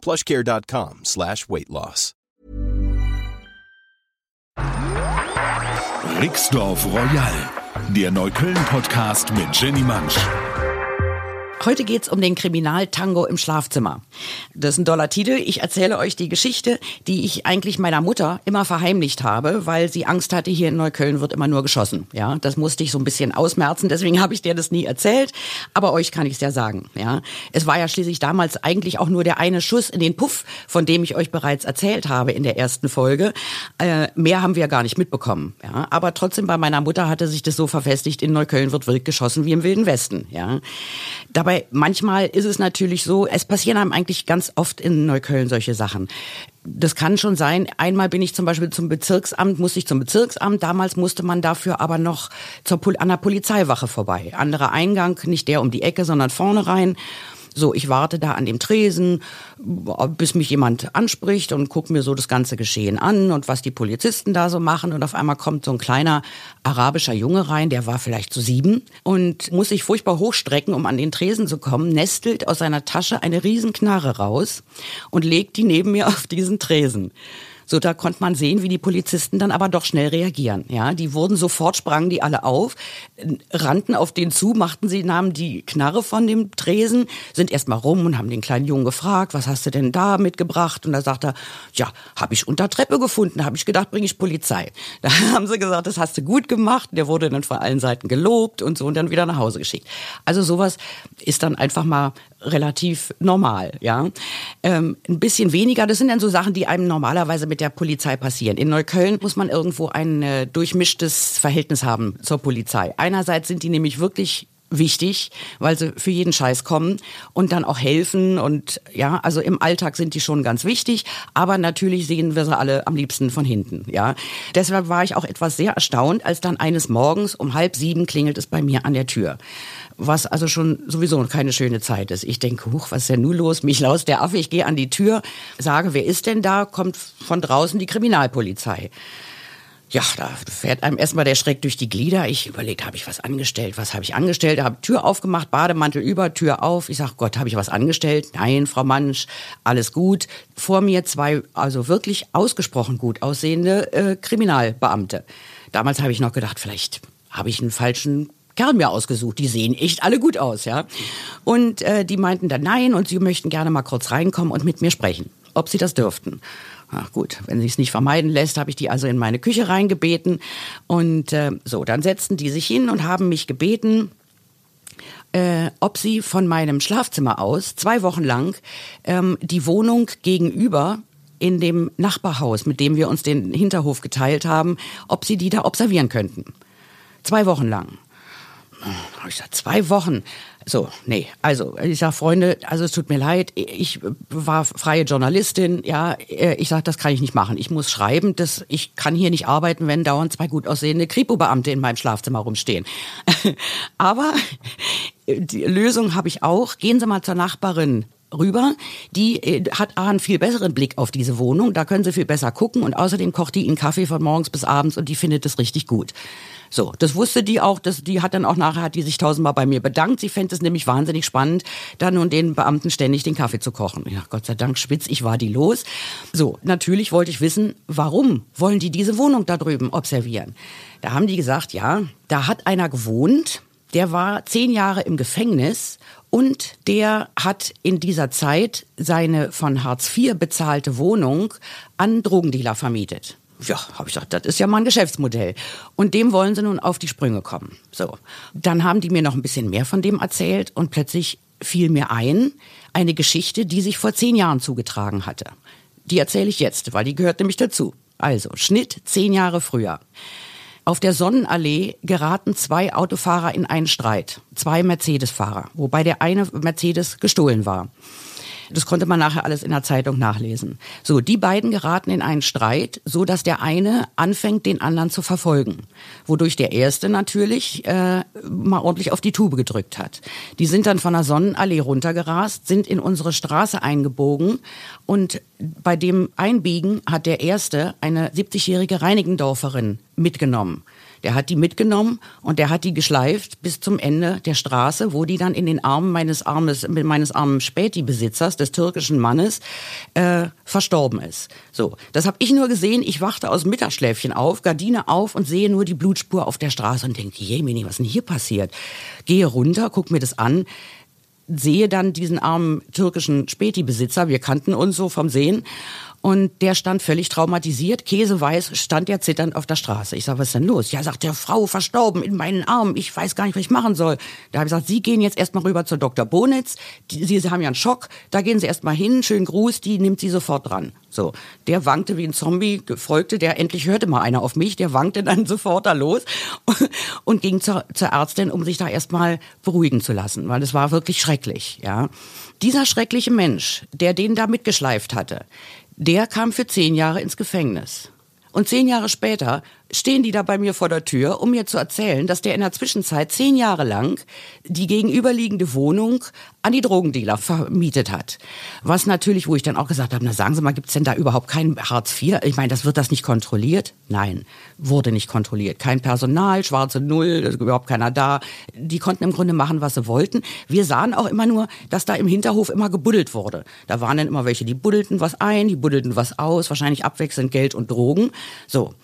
plushcare.com slash weight loss. Rixdorf Royal, der Neukölln-Podcast mit Jenny Mansch. Heute geht's um den Kriminaltango im Schlafzimmer. Das ist ein doller Titel. Ich erzähle euch die Geschichte, die ich eigentlich meiner Mutter immer verheimlicht habe, weil sie Angst hatte, hier in Neukölln wird immer nur geschossen. Ja, das musste ich so ein bisschen ausmerzen, deswegen habe ich dir das nie erzählt. Aber euch kann ich es ja sagen. Ja, es war ja schließlich damals eigentlich auch nur der eine Schuss in den Puff, von dem ich euch bereits erzählt habe in der ersten Folge. Äh, mehr haben wir gar nicht mitbekommen. Ja, aber trotzdem bei meiner Mutter hatte sich das so verfestigt, in Neukölln wird wild geschossen wie im Wilden Westen. Ja, dabei aber manchmal ist es natürlich so, es passieren einem eigentlich ganz oft in Neukölln solche Sachen. Das kann schon sein. Einmal bin ich zum Beispiel zum Bezirksamt, musste ich zum Bezirksamt. Damals musste man dafür aber noch zur, an der Polizeiwache vorbei. Anderer Eingang, nicht der um die Ecke, sondern vorne rein. So, ich warte da an dem Tresen, bis mich jemand anspricht und gucke mir so das ganze Geschehen an und was die Polizisten da so machen. Und auf einmal kommt so ein kleiner arabischer Junge rein, der war vielleicht so sieben und muss sich furchtbar hochstrecken, um an den Tresen zu kommen, nestelt aus seiner Tasche eine Riesenknarre raus und legt die neben mir auf diesen Tresen. So, da konnte man sehen, wie die Polizisten dann aber doch schnell reagieren. Ja, die wurden sofort, sprangen die alle auf, rannten auf den zu, machten sie, nahmen die Knarre von dem Tresen, sind erstmal rum und haben den kleinen Jungen gefragt, was hast du denn da mitgebracht? Und da sagt er, ja, habe ich unter Treppe gefunden, habe ich gedacht, bringe ich Polizei. Da haben sie gesagt, das hast du gut gemacht. Der wurde dann von allen Seiten gelobt und so und dann wieder nach Hause geschickt. Also sowas ist dann einfach mal relativ normal, ja. Ähm, ein bisschen weniger, das sind dann so Sachen, die einem normalerweise mit der Polizei passieren. In Neukölln muss man irgendwo ein äh, durchmischtes Verhältnis haben zur Polizei. Einerseits sind die nämlich wirklich wichtig, weil sie für jeden Scheiß kommen und dann auch helfen und ja, also im Alltag sind die schon ganz wichtig, aber natürlich sehen wir sie alle am liebsten von hinten, ja. Deshalb war ich auch etwas sehr erstaunt, als dann eines Morgens um halb sieben klingelt es bei mir an der Tür was also schon sowieso keine schöne Zeit ist. Ich denke, huch, was ist denn nun los? Mich laus der Affe, ich gehe an die Tür, sage, wer ist denn da? Kommt von draußen die Kriminalpolizei. Ja, da fährt einem erstmal der Schreck durch die Glieder. Ich überlegt, habe ich was angestellt? Was habe ich angestellt? Habe Tür aufgemacht, Bademantel über, Tür auf. Ich sag, Gott, habe ich was angestellt? Nein, Frau Mansch, alles gut. Vor mir zwei, also wirklich ausgesprochen gut aussehende äh, Kriminalbeamte. Damals habe ich noch gedacht, vielleicht habe ich einen falschen Kerl mir ausgesucht. Die sehen echt alle gut aus, ja. Und äh, die meinten dann nein und sie möchten gerne mal kurz reinkommen und mit mir sprechen, ob sie das dürften. Ach gut, wenn sie es nicht vermeiden lässt, habe ich die also in meine Küche reingebeten. Und äh, so, dann setzten die sich hin und haben mich gebeten, äh, ob sie von meinem Schlafzimmer aus zwei Wochen lang ähm, die Wohnung gegenüber in dem Nachbarhaus, mit dem wir uns den Hinterhof geteilt haben, ob sie die da observieren könnten. Zwei Wochen lang. Ich sag, zwei Wochen. So, nee, also ich sag, Freunde, also es tut mir leid, ich war freie Journalistin, ja, ich sag, das kann ich nicht machen. Ich muss schreiben, das, ich kann hier nicht arbeiten, wenn dauernd zwei gut aussehende Kripo-Beamte in meinem Schlafzimmer rumstehen. Aber die Lösung habe ich auch. Gehen Sie mal zur Nachbarin rüber. Die äh, hat A, einen viel besseren Blick auf diese Wohnung. Da können Sie viel besser gucken. Und außerdem kocht die Ihnen Kaffee von morgens bis abends und die findet es richtig gut. So, das wusste die auch, das, die hat dann auch nachher, hat die sich tausendmal bei mir bedankt. Sie fände es nämlich wahnsinnig spannend, dann nun den Beamten ständig den Kaffee zu kochen. Ja, Gott sei Dank spitz, ich war die los. So, natürlich wollte ich wissen, warum wollen die diese Wohnung da drüben observieren? Da haben die gesagt, ja, da hat einer gewohnt, der war zehn Jahre im Gefängnis und der hat in dieser Zeit seine von Hartz IV bezahlte Wohnung an Drogendealer vermietet. Ja, habe ich gesagt, das ist ja mal ein Geschäftsmodell. Und dem wollen sie nun auf die Sprünge kommen. So. Dann haben die mir noch ein bisschen mehr von dem erzählt und plötzlich fiel mir ein, eine Geschichte, die sich vor zehn Jahren zugetragen hatte. Die erzähle ich jetzt, weil die gehört nämlich dazu. Also, Schnitt zehn Jahre früher. Auf der Sonnenallee geraten zwei Autofahrer in einen Streit. Zwei Mercedes-Fahrer, wobei der eine Mercedes gestohlen war. Das konnte man nachher alles in der Zeitung nachlesen. So, die beiden geraten in einen Streit, so dass der eine anfängt, den anderen zu verfolgen. Wodurch der erste natürlich äh, mal ordentlich auf die Tube gedrückt hat. Die sind dann von der Sonnenallee runtergerast, sind in unsere Straße eingebogen und bei dem Einbiegen hat der erste eine 70-jährige Reinigendorferin mitgenommen. Der hat die mitgenommen und der hat die geschleift bis zum Ende der Straße, wo die dann in den Armen meines Armes, meines armen Späti-Besitzers, des türkischen Mannes, äh, verstorben ist. So, das habe ich nur gesehen. Ich wachte aus Mittagsschläfchen auf, Gardine auf und sehe nur die Blutspur auf der Straße und denke, Jemini, was ist denn hier passiert? Gehe runter, guck mir das an sehe dann diesen armen türkischen Späti-Besitzer, wir kannten uns so vom Sehen, und der stand völlig traumatisiert, käseweiß, stand er zitternd auf der Straße. Ich sag, was ist denn los? Ja, sagt der Frau verstorben in meinen Armen. Ich weiß gar nicht, was ich machen soll. Da habe ich gesagt, Sie gehen jetzt erstmal rüber zur Dr. Bonitz. Sie, Sie haben ja einen Schock. Da gehen Sie erstmal hin. Schönen Gruß. Die nimmt Sie sofort dran. So, der wankte wie ein Zombie, folgte der, endlich hörte mal einer auf mich, der wankte dann sofort da los und ging zur, zur Ärztin, um sich da erstmal beruhigen zu lassen, weil es war wirklich schrecklich, ja. Dieser schreckliche Mensch, der den da mitgeschleift hatte, der kam für zehn Jahre ins Gefängnis. Und zehn Jahre später stehen die da bei mir vor der Tür, um mir zu erzählen, dass der in der Zwischenzeit zehn Jahre lang die gegenüberliegende Wohnung an die Drogendealer vermietet hat. Was natürlich, wo ich dann auch gesagt habe, na sagen Sie mal, gibt's denn da überhaupt kein Hartz IV? Ich meine, das wird das nicht kontrolliert? Nein, wurde nicht kontrolliert. Kein Personal, schwarze Null, überhaupt keiner da. Die konnten im Grunde machen, was sie wollten. Wir sahen auch immer nur, dass da im Hinterhof immer gebuddelt wurde. Da waren dann immer welche, die buddelten was ein, die buddelten was aus, wahrscheinlich abwechselnd Geld und Drogen. So.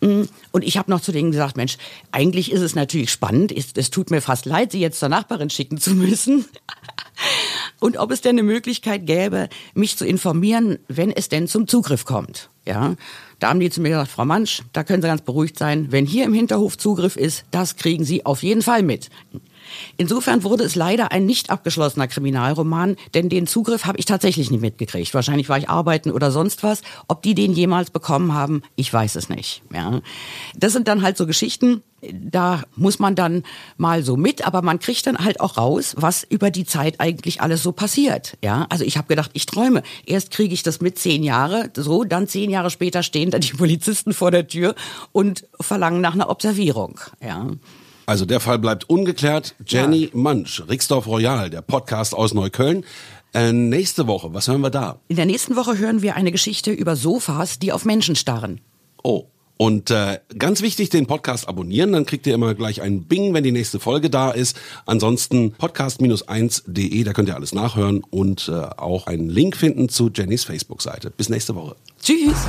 Und ich habe noch zu denen gesagt, Mensch, eigentlich ist es natürlich spannend. Es, es tut mir fast leid, sie jetzt zur Nachbarin schicken zu müssen. Und ob es denn eine Möglichkeit gäbe, mich zu informieren, wenn es denn zum Zugriff kommt. Ja, da haben die zu mir gesagt, Frau Mansch, da können Sie ganz beruhigt sein. Wenn hier im Hinterhof Zugriff ist, das kriegen Sie auf jeden Fall mit. Insofern wurde es leider ein nicht abgeschlossener Kriminalroman, denn den Zugriff habe ich tatsächlich nicht mitgekriegt. Wahrscheinlich war ich arbeiten oder sonst was. Ob die den jemals bekommen haben, ich weiß es nicht. Ja. Das sind dann halt so Geschichten, da muss man dann mal so mit, aber man kriegt dann halt auch raus, was über die Zeit eigentlich alles so passiert. Ja, also ich habe gedacht, ich träume. Erst kriege ich das mit zehn Jahre, so, dann zehn Jahre später stehen dann die Polizisten vor der Tür und verlangen nach einer Observierung. Ja. Also der Fall bleibt ungeklärt. Jenny ja. Munch, Rixdorf Royal, der Podcast aus Neukölln. Äh, nächste Woche, was hören wir da? In der nächsten Woche hören wir eine Geschichte über Sofas, die auf Menschen starren. Oh. Und äh, ganz wichtig, den Podcast abonnieren, dann kriegt ihr immer gleich einen Bing, wenn die nächste Folge da ist. Ansonsten podcast-1.de, da könnt ihr alles nachhören und äh, auch einen Link finden zu Jennys Facebook-Seite. Bis nächste Woche. Tschüss.